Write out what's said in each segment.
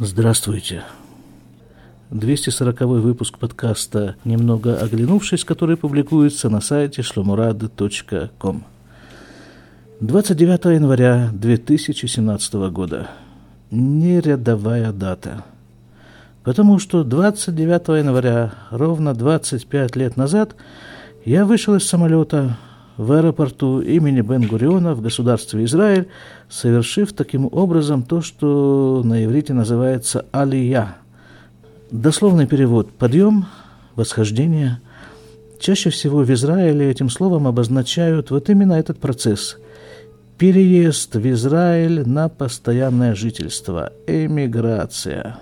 Здравствуйте. 240 выпуск подкаста «Немного оглянувшись», который публикуется на сайте шломурады.ком. 29 января 2017 года. Нерядовая дата. Потому что 29 января, ровно 25 лет назад, я вышел из самолета в аэропорту имени Бен-Гуриона в государстве Израиль, совершив таким образом то, что на иврите называется «алия». Дословный перевод «подъем», «восхождение». Чаще всего в Израиле этим словом обозначают вот именно этот процесс – переезд в Израиль на постоянное жительство, эмиграция.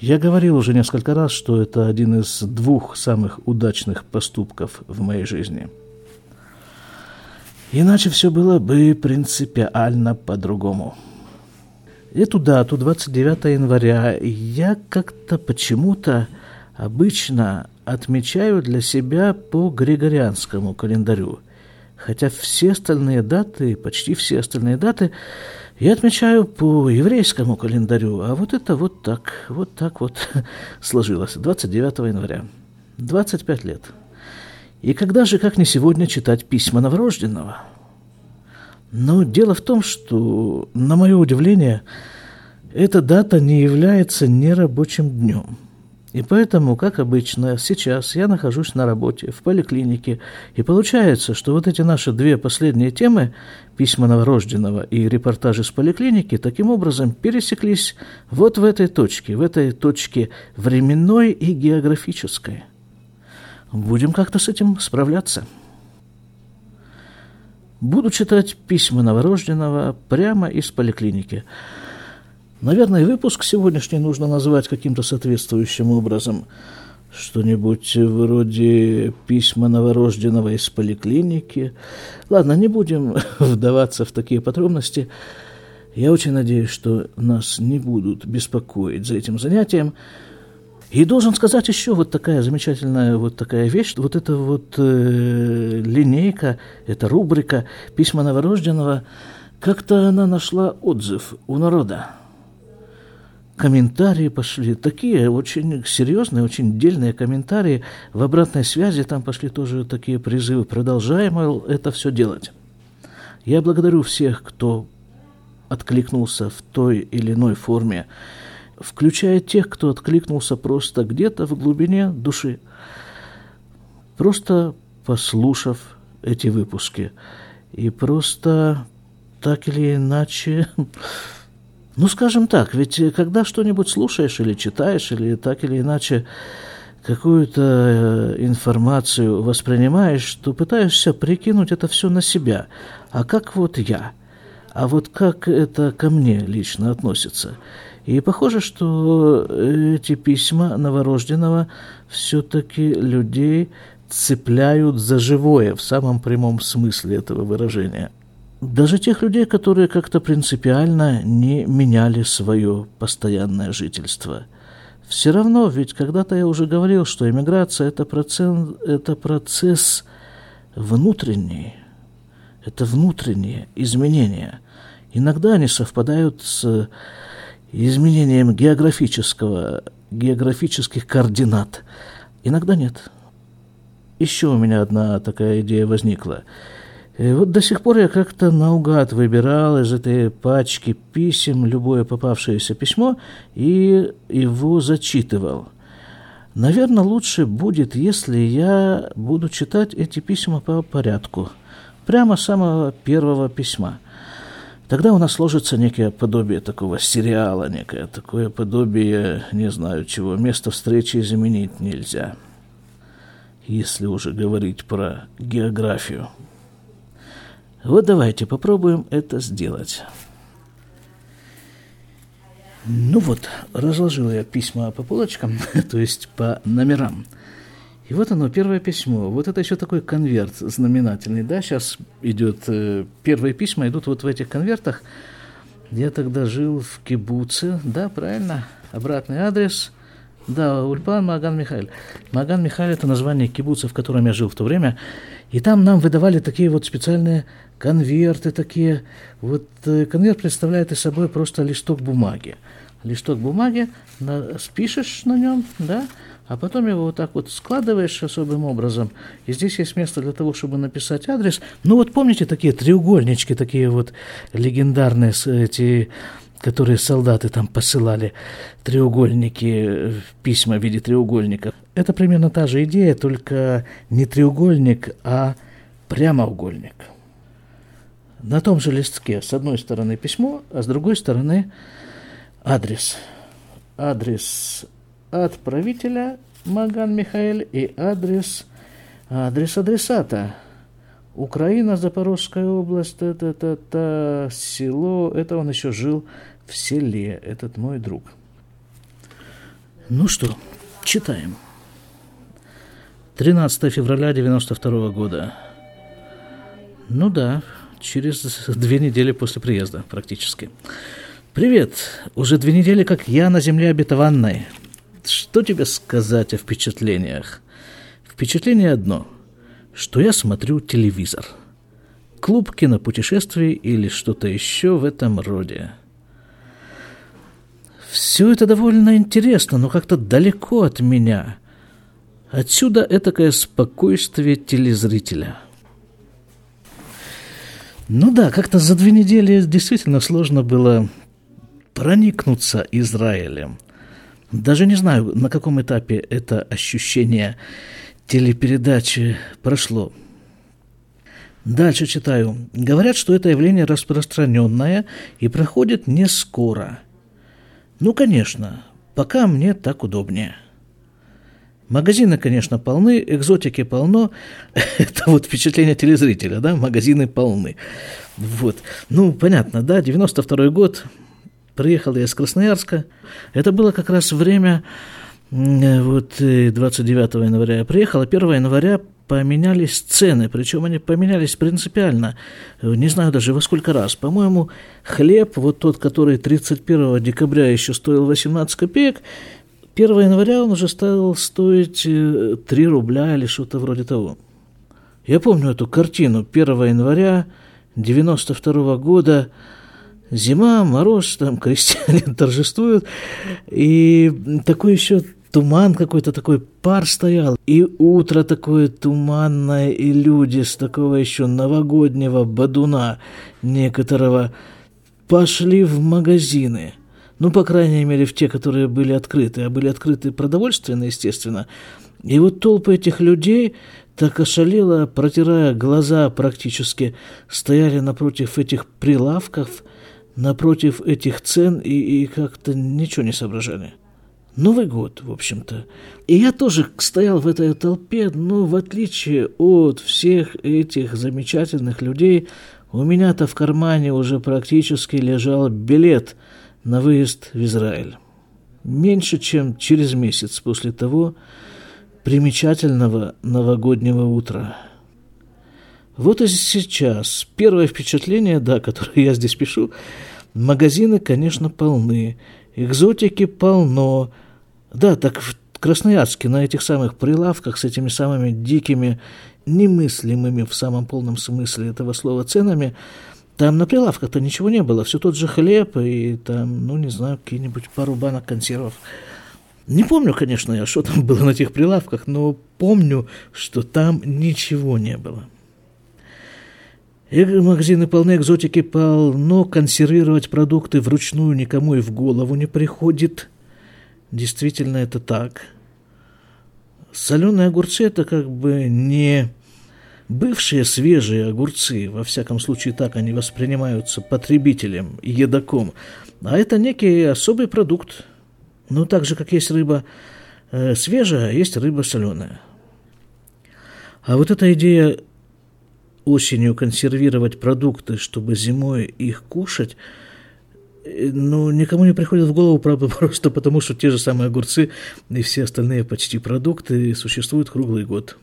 Я говорил уже несколько раз, что это один из двух самых удачных поступков в моей жизни – Иначе все было бы принципиально по-другому. Эту дату, 29 января, я как-то почему-то обычно отмечаю для себя по григорианскому календарю. Хотя все остальные даты, почти все остальные даты, я отмечаю по еврейскому календарю. А вот это вот так, вот так вот сложилось. 29 января. 25 лет. И когда же, как не сегодня, читать письма новорожденного? Но дело в том, что, на мое удивление, эта дата не является нерабочим днем. И поэтому, как обычно, сейчас я нахожусь на работе в поликлинике, и получается, что вот эти наши две последние темы, письма новорожденного и репортажи с поликлиники, таким образом пересеклись вот в этой точке, в этой точке временной и географической – Будем как-то с этим справляться. Буду читать письма новорожденного прямо из поликлиники. Наверное, выпуск сегодняшний нужно назвать каким-то соответствующим образом. Что-нибудь вроде письма новорожденного из поликлиники. Ладно, не будем вдаваться в такие подробности. Я очень надеюсь, что нас не будут беспокоить за этим занятием. И должен сказать еще вот такая замечательная вот такая вещь, вот эта вот э, линейка, эта рубрика «Письма новорожденного», как-то она нашла отзыв у народа. Комментарии пошли, такие очень серьезные, очень дельные комментарии. В обратной связи там пошли тоже такие призывы. Продолжаем это все делать. Я благодарю всех, кто откликнулся в той или иной форме включая тех, кто откликнулся просто где-то в глубине души, просто послушав эти выпуски и просто так или иначе, ну, скажем так, ведь когда что-нибудь слушаешь или читаешь, или так или иначе какую-то э, информацию воспринимаешь, то пытаешься прикинуть это все на себя. А как вот я? А вот как это ко мне лично относится? И похоже, что эти письма новорожденного все-таки людей цепляют за живое в самом прямом смысле этого выражения. Даже тех людей, которые как-то принципиально не меняли свое постоянное жительство. Все равно, ведь когда-то я уже говорил, что иммиграция это процесс, это процесс внутренний, это внутренние изменения. Иногда они совпадают с изменением географического, географических координат. Иногда нет. Еще у меня одна такая идея возникла. И вот до сих пор я как-то наугад выбирал из этой пачки писем любое попавшееся письмо и его зачитывал. Наверное, лучше будет, если я буду читать эти письма по порядку, прямо с самого первого письма – Тогда у нас сложится некое подобие такого сериала, некое такое подобие, не знаю чего, место встречи заменить нельзя, если уже говорить про географию. Вот давайте попробуем это сделать. Ну вот, разложил я письма по полочкам, то есть по номерам. И вот оно, первое письмо. Вот это еще такой конверт знаменательный, да, сейчас идет, э, первые письма идут вот в этих конвертах. Я тогда жил в Кибуце, да, правильно, обратный адрес, да, Ульпан Маган Михаил. Маган Михаил – это название кибуца, в котором я жил в то время. И там нам выдавали такие вот специальные конверты такие. Вот э, конверт представляет из собой просто листок бумаги. листок бумаги, на, спишешь на нем, да, а потом его вот так вот складываешь особым образом. И здесь есть место для того, чтобы написать адрес. Ну вот помните такие треугольнички, такие вот легендарные эти которые солдаты там посылали, треугольники, письма в виде треугольников. Это примерно та же идея, только не треугольник, а прямоугольник. На том же листке с одной стороны письмо, а с другой стороны адрес. Адрес отправителя Маган Михаэль и адрес, адрес адресата. Украина, Запорожская область, это, это, это село, это он еще жил в селе, этот мой друг. Ну что, читаем. 13 февраля 92 года. Ну да, через две недели после приезда практически. Привет! Уже две недели, как я на земле обетованной. Что тебе сказать о впечатлениях? Впечатление одно, что я смотрю телевизор. Клуб кинопутешествий или что-то еще в этом роде. Все это довольно интересно, но как-то далеко от меня. Отсюда этакое спокойствие телезрителя – ну да, как-то за две недели действительно сложно было проникнуться Израилем. Даже не знаю, на каком этапе это ощущение телепередачи прошло. Дальше читаю. Говорят, что это явление распространенное и проходит не скоро. Ну, конечно, пока мне так удобнее. Магазины, конечно, полны, экзотики полно. Это вот впечатление телезрителя, да, магазины полны. Вот. Ну, понятно, да, 92 год, приехал я из Красноярска. Это было как раз время, вот 29 января я приехал, а 1 января поменялись цены, причем они поменялись принципиально, не знаю даже во сколько раз. По-моему, хлеб, вот тот, который 31 декабря еще стоил 18 копеек, 1 января он уже стал стоить 3 э, рубля или что-то вроде того. Я помню эту картину 1 января 92 года. Зима, мороз, там крестьяне торжествуют. И такой еще туман какой-то, такой пар стоял. И утро такое туманное, и люди с такого еще новогоднего бадуна некоторого пошли в магазины – ну, по крайней мере, в те, которые были открыты, а были открыты продовольственно, естественно. И вот толпы этих людей так ошалело, протирая глаза практически, стояли напротив этих прилавков, напротив этих цен и, и как-то ничего не соображали. Новый год, в общем-то. И я тоже стоял в этой толпе, но в отличие от всех этих замечательных людей, у меня-то в кармане уже практически лежал билет – на выезд в Израиль. Меньше чем через месяц после того примечательного новогоднего утра. Вот и сейчас первое впечатление, да, которое я здесь пишу, магазины, конечно, полны, экзотики полно. Да, так в Красноярске на этих самых прилавках с этими самыми дикими, немыслимыми в самом полном смысле этого слова ценами – там на прилавках-то ничего не было, все тот же хлеб и там, ну, не знаю, какие-нибудь пару банок консервов. Не помню, конечно, я, что там было на тех прилавках, но помню, что там ничего не было. И магазины полны экзотики полно, консервировать продукты вручную никому и в голову не приходит. Действительно, это так. Соленые огурцы – это как бы не Бывшие свежие огурцы, во всяком случае так они воспринимаются потребителем едоком, а это некий особый продукт. Ну, так же, как есть рыба э, свежая, есть рыба соленая. А вот эта идея осенью консервировать продукты, чтобы зимой их кушать, э, ну, никому не приходит в голову, правда, просто потому, что те же самые огурцы и все остальные почти продукты существуют круглый год.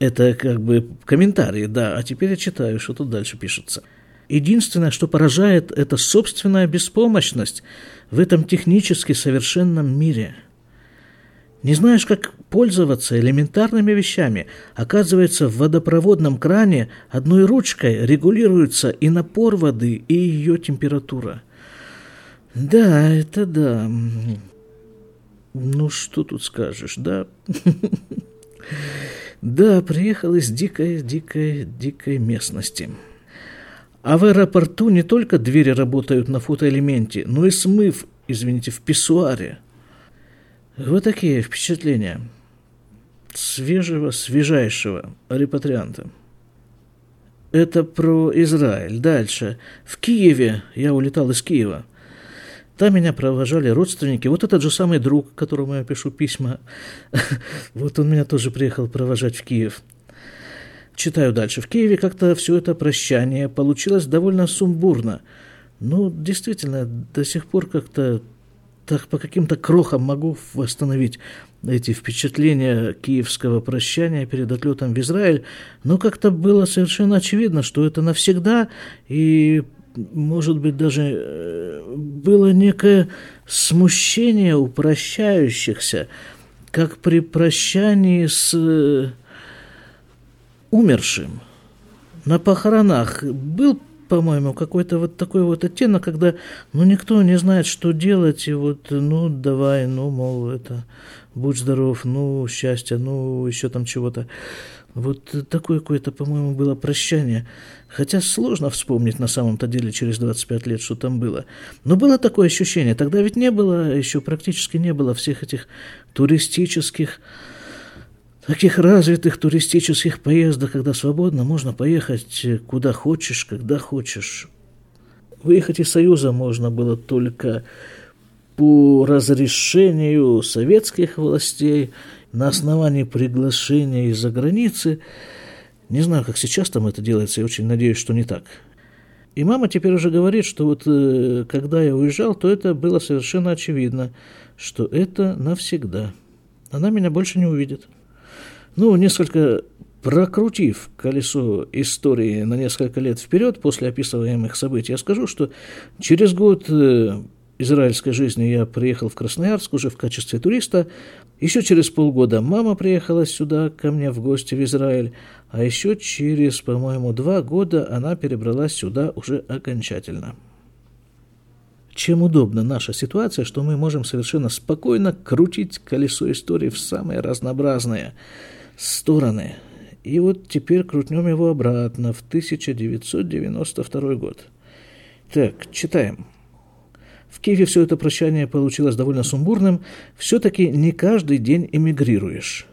Это как бы комментарии, да, а теперь я читаю, что тут дальше пишется. Единственное, что поражает, это собственная беспомощность в этом технически совершенном мире. Не знаешь, как пользоваться элементарными вещами. Оказывается, в водопроводном кране одной ручкой регулируется и напор воды, и ее температура. Да, это да. Ну, что тут скажешь, да? Да, приехал из дикой, дикой, дикой местности. А в аэропорту не только двери работают на фотоэлементе, но и смыв, извините, в писсуаре. Вот такие впечатления свежего, свежайшего репатрианта. Это про Израиль. Дальше. В Киеве, я улетал из Киева, там меня провожали родственники. Вот этот же самый друг, которому я пишу письма, вот он меня тоже приехал провожать в Киев. Читаю дальше. В Киеве как-то все это прощание получилось довольно сумбурно. Ну, действительно, до сих пор как-то так по каким-то крохам могу восстановить эти впечатления киевского прощания перед отлетом в Израиль, но как-то было совершенно очевидно, что это навсегда, и может быть, даже э, было некое смущение у прощающихся, как при прощании с э, умершим. На похоронах был, по-моему, какой-то вот такой вот оттенок, когда, ну, никто не знает, что делать, и вот, ну, давай, ну, мол, это, будь здоров, ну, счастья, ну, еще там чего-то. Вот такое какое-то, по-моему, было прощание. Хотя сложно вспомнить на самом-то деле через 25 лет, что там было. Но было такое ощущение. Тогда ведь не было, еще практически не было всех этих туристических, таких развитых туристических поездок, когда свободно можно поехать куда хочешь, когда хочешь. Выехать из Союза можно было только по разрешению советских властей – на основании приглашения из-за границы. Не знаю, как сейчас там это делается, я очень надеюсь, что не так. И мама теперь уже говорит, что вот э, когда я уезжал, то это было совершенно очевидно, что это навсегда. Она меня больше не увидит. Ну, несколько прокрутив колесо истории на несколько лет вперед после описываемых событий, я скажу, что через год э, израильской жизни я приехал в Красноярск уже в качестве туриста. Еще через полгода мама приехала сюда ко мне в гости в Израиль, а еще через, по-моему, два года она перебралась сюда уже окончательно. Чем удобна наша ситуация, что мы можем совершенно спокойно крутить колесо истории в самые разнообразные стороны. И вот теперь крутнем его обратно в 1992 год. Так, читаем. В Киеве все это прощание получилось довольно сумбурным. Все-таки не каждый день эмигрируешь.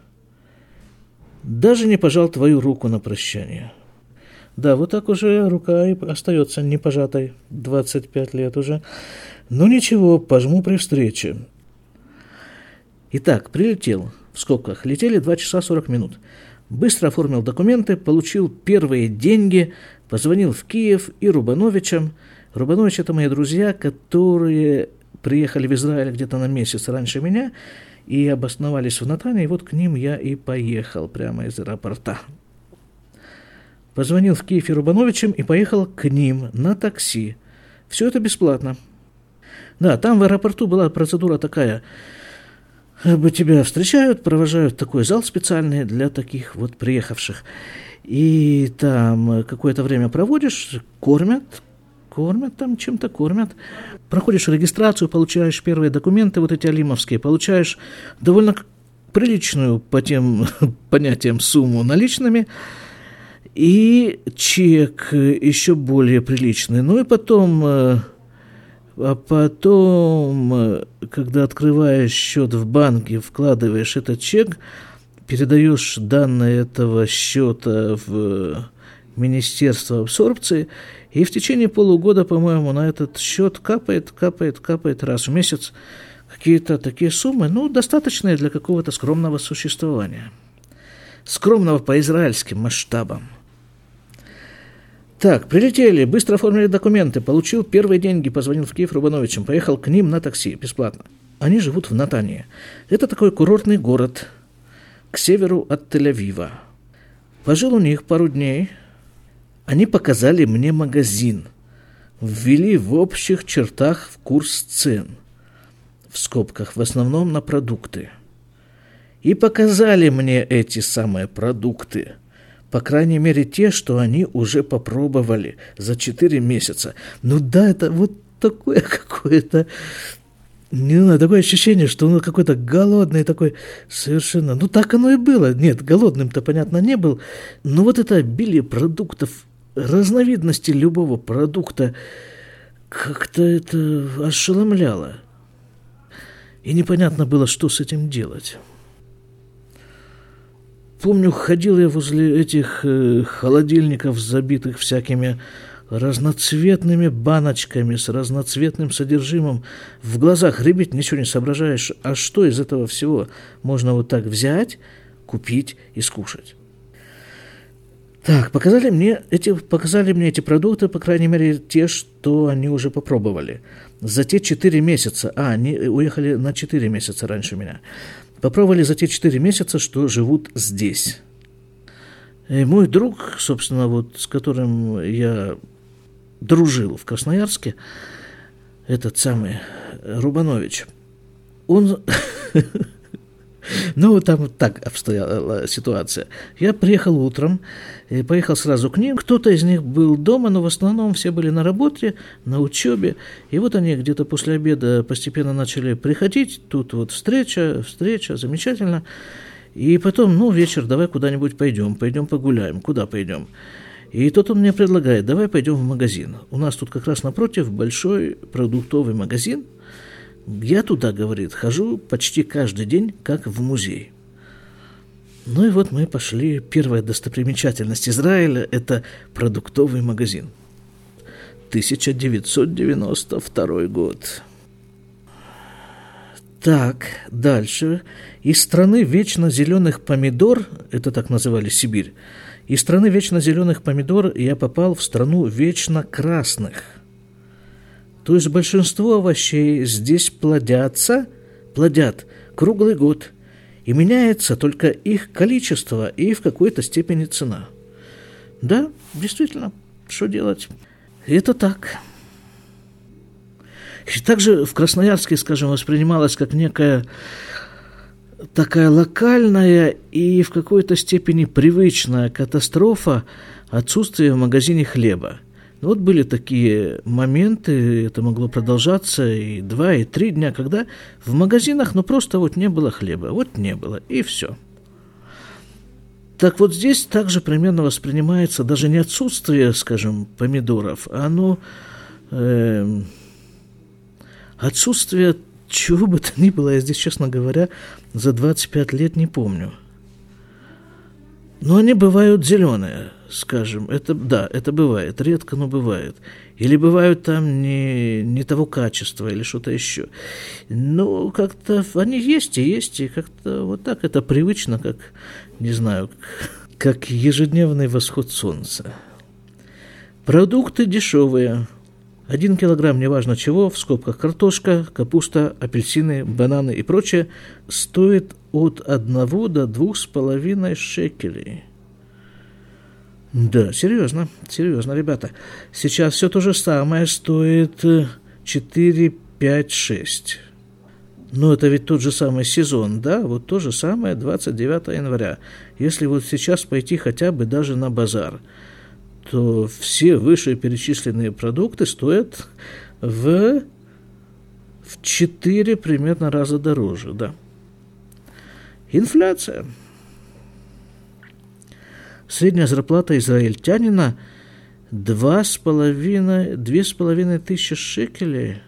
Даже не пожал твою руку на прощание. Да, вот так уже рука и остается не пожатой. 25 лет уже. Ну ничего, пожму при встрече. Итак, прилетел. В скобках. Летели 2 часа 40 минут. Быстро оформил документы, получил первые деньги, позвонил в Киев и Рубановичам – Рубанович – это мои друзья, которые приехали в Израиль где-то на месяц раньше меня и обосновались в Натане, и вот к ним я и поехал прямо из аэропорта. Позвонил в Киев и Рубановичем и поехал к ним на такси. Все это бесплатно. Да, там в аэропорту была процедура такая. Тебя встречают, провожают такой зал специальный для таких вот приехавших. И там какое-то время проводишь, кормят, кормят там, чем-то кормят. Проходишь регистрацию, получаешь первые документы, вот эти алимовские, получаешь довольно приличную по тем понятиям сумму наличными, и чек еще более приличный. Ну и потом, э, а потом, э, когда открываешь счет в банке, вкладываешь этот чек, передаешь данные этого счета в Министерство абсорбции, и в течение полугода, по-моему, на этот счет капает, капает, капает раз в месяц какие-то такие суммы, ну, достаточные для какого-то скромного существования. Скромного по израильским масштабам. Так, прилетели, быстро оформили документы, получил первые деньги, позвонил в Киев Рубановичем, поехал к ним на такси, бесплатно. Они живут в Натании. Это такой курортный город к северу от Тель-Авива. Пожил у них пару дней – они показали мне магазин, ввели в общих чертах в курс цен, в скобках, в основном на продукты. И показали мне эти самые продукты, по крайней мере те, что они уже попробовали за 4 месяца. Ну да, это вот такое какое-то не знаю, такое ощущение, что он какой-то голодный такой совершенно. Ну, так оно и было. Нет, голодным-то, понятно, не был. Но вот это обилие продуктов, разновидности любого продукта, как-то это ошеломляло. И непонятно было, что с этим делать. Помню, ходил я возле этих э, холодильников, забитых всякими разноцветными баночками с разноцветным содержимым. В глазах рыбить ничего не соображаешь. А что из этого всего можно вот так взять, купить и скушать? Так, показали мне эти, показали мне эти продукты, по крайней мере, те, что они уже попробовали. За те четыре месяца, а, они уехали на четыре месяца раньше меня. Попробовали за те четыре месяца, что живут здесь. И мой друг, собственно, вот с которым я дружил в Красноярске, этот самый Рубанович, он... Ну, там так обстояла ситуация. Я приехал утром, и поехал сразу к ним. Кто-то из них был дома, но в основном все были на работе, на учебе. И вот они где-то после обеда постепенно начали приходить. Тут вот встреча, встреча, замечательно. И потом, ну, вечер, давай куда-нибудь пойдем, пойдем погуляем. Куда пойдем? И тот он мне предлагает, давай пойдем в магазин. У нас тут как раз напротив большой продуктовый магазин. Я туда, говорит, хожу почти каждый день, как в музей. Ну и вот мы пошли. Первая достопримечательность Израиля – это продуктовый магазин. 1992 год. Так, дальше. Из страны вечно зеленых помидор, это так называли Сибирь, из страны вечно зеленых помидор я попал в страну вечно красных. То есть большинство овощей здесь плодятся, плодят круглый год, и меняется только их количество и в какой-то степени цена. Да, действительно, что делать? Это так. И также в Красноярске, скажем, воспринималось как некая такая локальная и в какой-то степени привычная катастрофа отсутствия в магазине хлеба. Ну, вот были такие моменты, это могло продолжаться и два, и три дня, когда в магазинах, ну, просто вот не было хлеба, вот не было, и все. Так вот здесь также примерно воспринимается даже не отсутствие, скажем, помидоров, а оно э, отсутствие чего бы то ни было, я здесь, честно говоря, за 25 лет не помню. Но они бывают зеленые, скажем. Это, да, это бывает. Редко, но бывает. Или бывают там не, не того качества, или что-то еще. Но как-то они есть и есть, и как-то вот так это привычно, как, не знаю, как ежедневный восход солнца. Продукты дешевые, один килограмм, неважно чего, в скобках картошка, капуста, апельсины, бананы и прочее, стоит от одного до двух с половиной шекелей. Да, серьезно, серьезно, ребята. Сейчас все то же самое стоит 4, 5, 6. Но это ведь тот же самый сезон, да? Вот то же самое 29 января. Если вот сейчас пойти хотя бы даже на базар – то все вышеперечисленные продукты стоят в, в 4 примерно раза дороже, да. Инфляция. Средняя зарплата израильтянина два с половиной, две с половиной тысячи шекелей.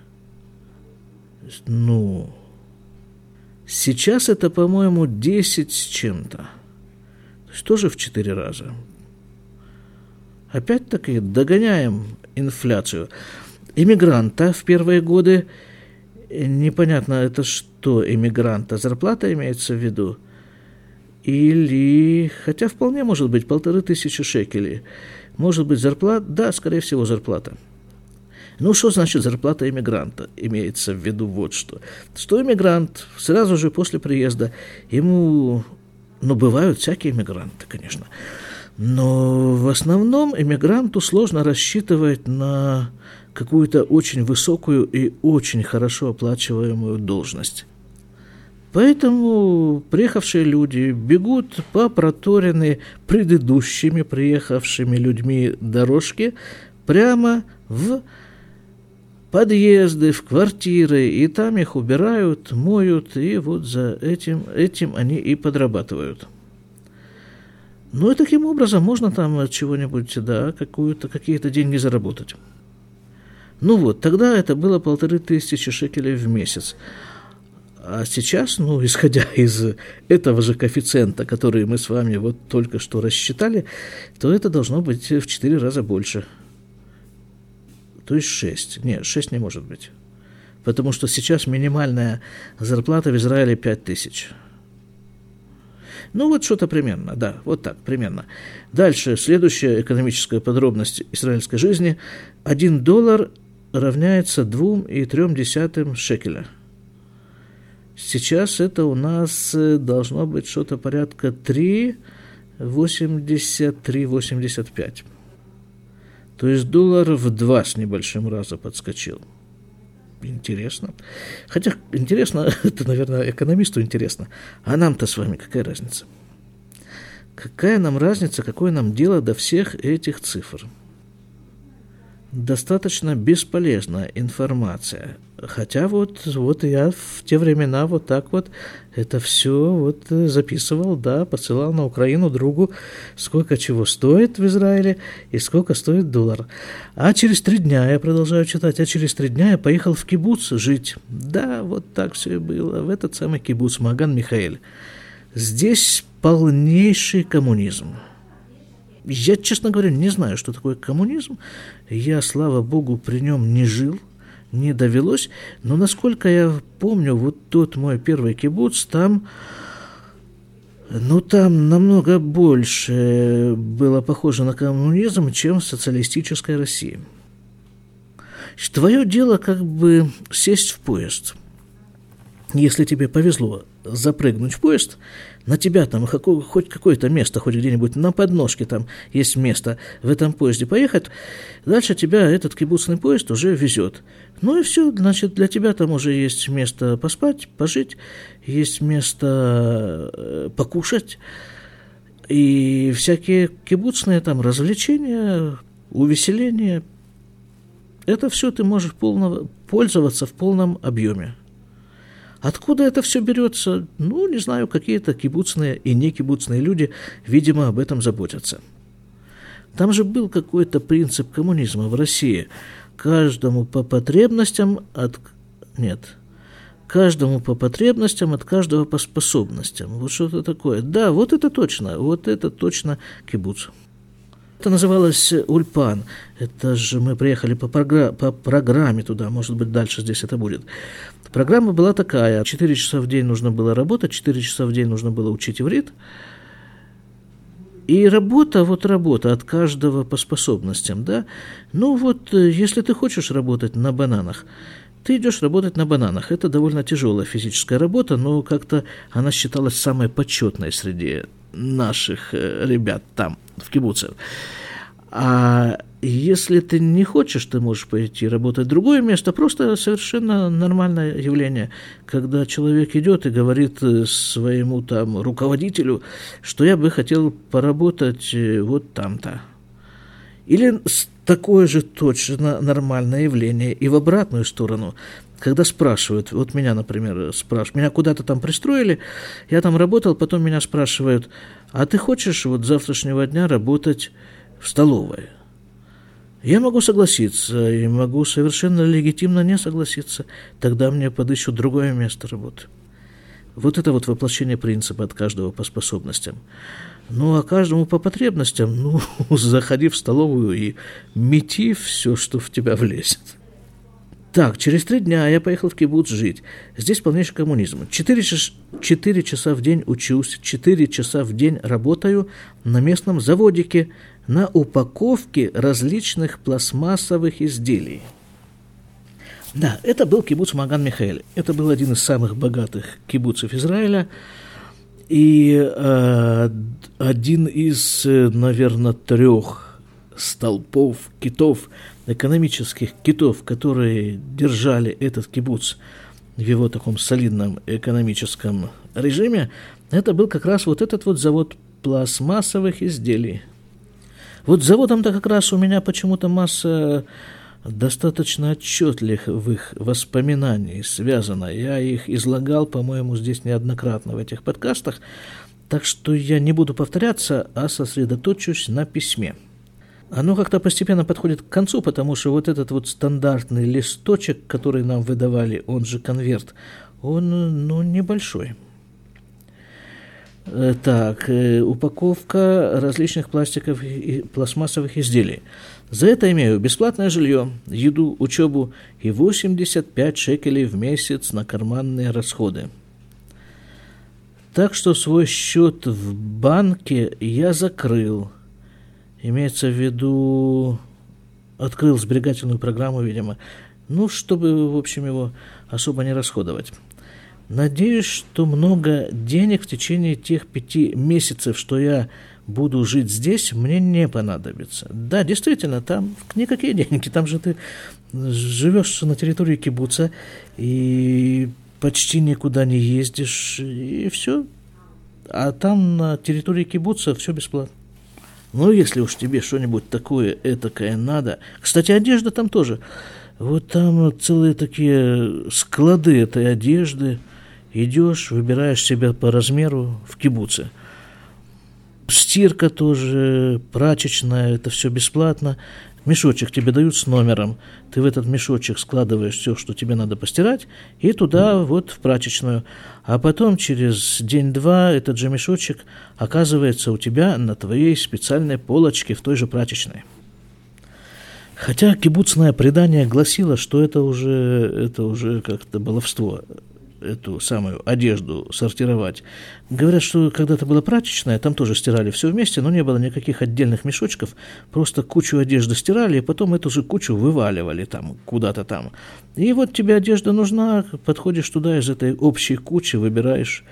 Ну, сейчас это, по-моему, 10 с чем-то. То есть тоже в четыре раза опять-таки догоняем инфляцию. Иммигранта в первые годы, непонятно, это что иммигранта, зарплата имеется в виду? Или, хотя вполне может быть, полторы тысячи шекелей. Может быть зарплата? Да, скорее всего, зарплата. Ну, что значит зарплата иммигранта? Имеется в виду вот что. Что иммигрант сразу же после приезда, ему, ну, бывают всякие иммигранты, конечно, но в основном эмигранту сложно рассчитывать на какую-то очень высокую и очень хорошо оплачиваемую должность. Поэтому приехавшие люди бегут по проторенной предыдущими приехавшими людьми дорожке прямо в подъезды, в квартиры, и там их убирают, моют, и вот за этим, этим они и подрабатывают. Ну и таким образом можно там чего-нибудь, да, какую-то, какие-то деньги заработать. Ну вот, тогда это было полторы тысячи шекелей в месяц. А сейчас, ну, исходя из этого же коэффициента, который мы с вами вот только что рассчитали, то это должно быть в четыре раза больше. То есть шесть. Нет, шесть не может быть. Потому что сейчас минимальная зарплата в Израиле пять тысяч. Ну, вот что-то примерно, да, вот так, примерно. Дальше, следующая экономическая подробность израильской жизни. Один доллар равняется двум и трем десятым шекеля – Сейчас это у нас э, должно быть что-то порядка 3,83-85. То есть доллар в два с небольшим раза подскочил. Интересно. Хотя интересно, это, наверное, экономисту интересно. А нам-то с вами какая разница? Какая нам разница, какое нам дело до всех этих цифр? достаточно бесполезная информация. Хотя вот, вот я в те времена вот так вот это все вот записывал, да, посылал на Украину другу, сколько чего стоит в Израиле и сколько стоит доллар. А через три дня я продолжаю читать, а через три дня я поехал в кибуц жить. Да, вот так все и было, в этот самый кибуц Маган Михаэль. Здесь полнейший коммунизм. Я, честно говоря, не знаю, что такое коммунизм. Я, слава богу, при нем не жил, не довелось. Но, насколько я помню, вот тот мой первый кибуц, там... Ну, там намного больше было похоже на коммунизм, чем в социалистической России. Твое дело как бы сесть в поезд. Если тебе повезло запрыгнуть в поезд, на тебя там хоть какое-то место, хоть где-нибудь на подножке там есть место в этом поезде поехать, дальше тебя этот кибуцный поезд уже везет. Ну и все, значит, для тебя там уже есть место поспать, пожить, есть место э, покушать, и всякие кибуцные там развлечения, увеселения, это все ты можешь полно, пользоваться в полном объеме. Откуда это все берется? Ну, не знаю, какие-то кибуцные и не кибуцные люди, видимо, об этом заботятся. Там же был какой-то принцип коммунизма в России. Каждому по потребностям от... Нет. Каждому по потребностям, от каждого по способностям. Вот что-то такое. Да, вот это точно. Вот это точно кибуц. Это называлось Ульпан. Это же мы приехали по, програ- по программе туда, может быть, дальше здесь это будет. Программа была такая. Четыре часа в день нужно было работать, четыре часа в день нужно было учить иврит. И работа, вот работа от каждого по способностям, да. Ну вот, э, если ты хочешь работать на бананах, ты идешь работать на бананах. Это довольно тяжелая физическая работа, но как-то она считалась самой почетной среди наших э, ребят там, в кибуце. А если ты не хочешь, ты можешь пойти работать в другое место. Просто совершенно нормальное явление, когда человек идет и говорит э, своему там руководителю, что я бы хотел поработать э, вот там-то. Или такое же точно нормальное явление и в обратную сторону когда спрашивают, вот меня, например, спрашивают, меня куда-то там пристроили, я там работал, потом меня спрашивают, а ты хочешь вот завтрашнего дня работать в столовой? Я могу согласиться и могу совершенно легитимно не согласиться, тогда мне подыщут другое место работы. Вот это вот воплощение принципа от каждого по способностям. Ну, а каждому по потребностям, ну, заходи в столовую и мети все, что в тебя влезет. Так, через три дня я поехал в кибуц жить. Здесь полнейший коммунизм. Четыре, четыре часа в день учусь, четыре часа в день работаю на местном заводике на упаковке различных пластмассовых изделий. Да, это был кибуц Маган Михаэль. Это был один из самых богатых кибуцев Израиля. И э, один из, наверное, трех столпов китов – экономических китов, которые держали этот кибуц в его таком солидном экономическом режиме, это был как раз вот этот вот завод пластмассовых изделий. Вот заводом-то как раз у меня почему-то масса достаточно отчетливых воспоминаний связано. Я их излагал, по-моему, здесь неоднократно в этих подкастах, так что я не буду повторяться, а сосредоточусь на письме. Оно как-то постепенно подходит к концу, потому что вот этот вот стандартный листочек, который нам выдавали, он же конверт, он, ну, небольшой. Э, так, э, упаковка различных пластиков и пластмассовых изделий. За это имею бесплатное жилье, еду, учебу и 85 шекелей в месяц на карманные расходы. Так что свой счет в банке я закрыл. Имеется в виду, открыл сберегательную программу, видимо. Ну, чтобы, в общем, его особо не расходовать. Надеюсь, что много денег в течение тех пяти месяцев, что я буду жить здесь, мне не понадобится. Да, действительно, там никакие деньги, там же ты живешь на территории кибуца и почти никуда не ездишь, и все. А там на территории кибуца все бесплатно. Ну, если уж тебе что-нибудь такое этакое надо. Кстати, одежда там тоже. Вот там целые такие склады этой одежды. Идешь, выбираешь себя по размеру в кибуце. Стирка тоже, прачечная, это все бесплатно. Мешочек тебе дают с номером. Ты в этот мешочек складываешь все, что тебе надо постирать, и туда вот в прачечную. А потом через день-два этот же мешочек оказывается у тебя на твоей специальной полочке в той же прачечной. Хотя кибуцное предание гласило, что это уже, это уже как-то баловство эту самую одежду сортировать. Говорят, что когда-то была прачечная, там тоже стирали все вместе, но не было никаких отдельных мешочков, просто кучу одежды стирали, и потом эту же кучу вываливали там, куда-то там. И вот тебе одежда нужна, подходишь туда из этой общей кучи, выбираешь,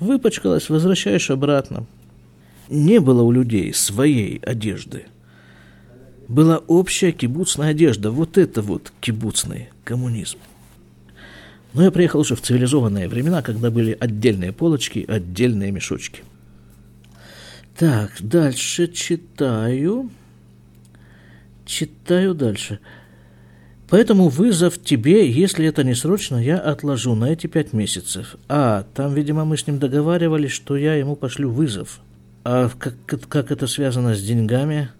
выпачкалась, возвращаешь обратно. Не было у людей своей одежды. Была общая кибуцная одежда, вот это вот кибуцный коммунизм. Но я приехал уже в цивилизованные времена, когда были отдельные полочки, отдельные мешочки. Так, дальше читаю. Читаю дальше. Поэтому вызов тебе, если это не срочно, я отложу на эти пять месяцев. А, там, видимо, мы с ним договаривались, что я ему пошлю вызов. А как, как это связано с деньгами?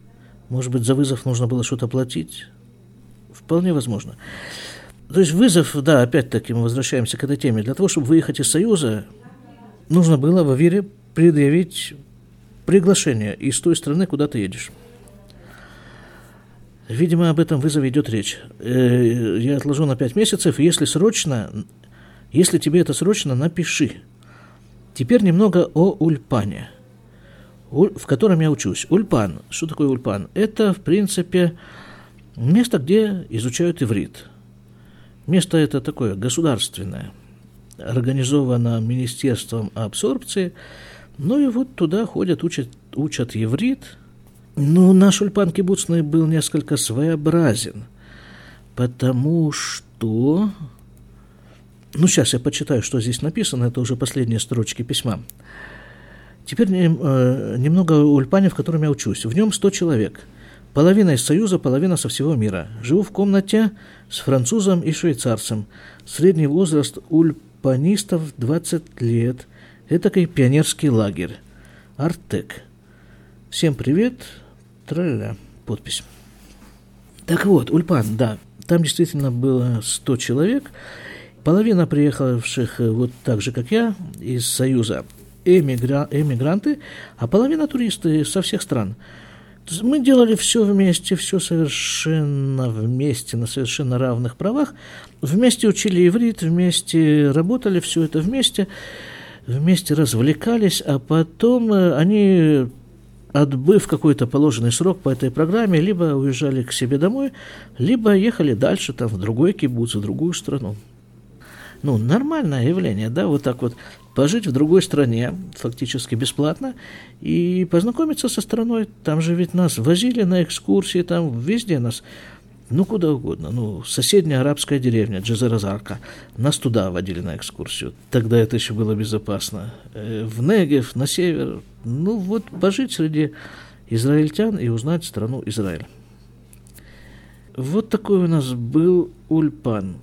Может быть, за вызов нужно было что-то платить? Вполне возможно. То есть вызов, да, опять-таки мы возвращаемся к этой теме. Для того, чтобы выехать из Союза, нужно было в Авире предъявить приглашение из той страны, куда ты едешь. Видимо, об этом вызове идет речь. Э, я отложу на 5 месяцев. Если срочно, если тебе это срочно, напиши. Теперь немного о Ульпане, в котором я учусь. Ульпан. Что такое Ульпан? Это, в принципе, место, где изучают иврит – Место это такое государственное, организовано Министерством абсорбции. Ну и вот туда ходят, учат, учат еврит. Ну, наш Ульпан Кибуцный был несколько своеобразен, потому что... Ну, сейчас я почитаю, что здесь написано, это уже последние строчки письма. Теперь э, немного о Ульпане, в котором я учусь. В нем 100 человек – Половина из Союза, половина со всего мира. Живу в комнате с французом и швейцарцем. Средний возраст ульпанистов 20 лет. Этакий пионерский лагерь. Артек. Всем привет. Траля. Подпись. Так вот, Ульпан, да, там действительно было 100 человек. Половина приехавших вот так же, как я, из Союза, эмигра, эмигранты, а половина туристы со всех стран – мы делали все вместе, все совершенно вместе, на совершенно равных правах. Вместе учили иврит, вместе работали, все это вместе, вместе развлекались, а потом э, они, отбыв какой-то положенный срок по этой программе, либо уезжали к себе домой, либо ехали дальше, там, в другой кибуц, в другую страну. Ну, нормальное явление, да, вот так вот пожить в другой стране, фактически бесплатно, и познакомиться со страной. Там же ведь нас возили на экскурсии, там везде нас, ну, куда угодно. Ну, соседняя арабская деревня, Джазаразарка, нас туда водили на экскурсию. Тогда это еще было безопасно. Э, в Негев, на север. Ну, вот пожить среди израильтян и узнать страну Израиль. Вот такой у нас был Ульпан.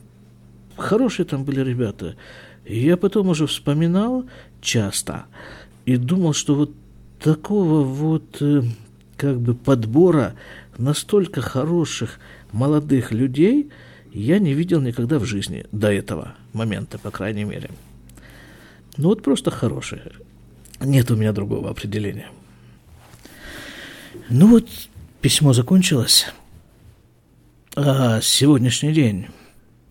Хорошие там были ребята. И я потом уже вспоминал часто и думал, что вот такого вот э, как бы подбора настолько хороших молодых людей я не видел никогда в жизни до этого момента, по крайней мере. Ну вот просто хорошие. Нет у меня другого определения. Ну вот, письмо закончилось. А сегодняшний день,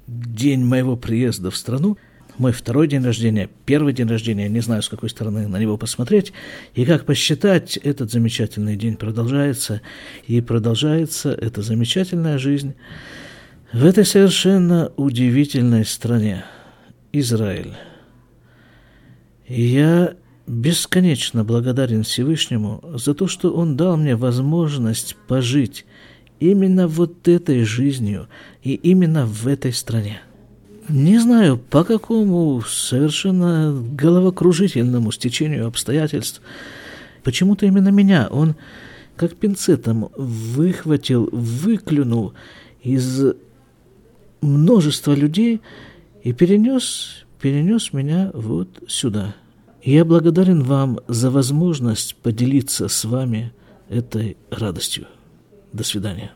день моего приезда в страну, мой второй день рождения, первый день рождения, не знаю, с какой стороны на него посмотреть, и как посчитать, этот замечательный день продолжается, и продолжается эта замечательная жизнь в этой совершенно удивительной стране, Израиль. Я бесконечно благодарен Всевышнему за то, что Он дал мне возможность пожить именно вот этой жизнью и именно в этой стране. Не знаю, по какому совершенно головокружительному стечению обстоятельств, почему-то именно меня он как пинцетом выхватил, выклюнул из множества людей и перенес, перенес меня вот сюда. я благодарен вам за возможность поделиться с вами этой радостью. До свидания.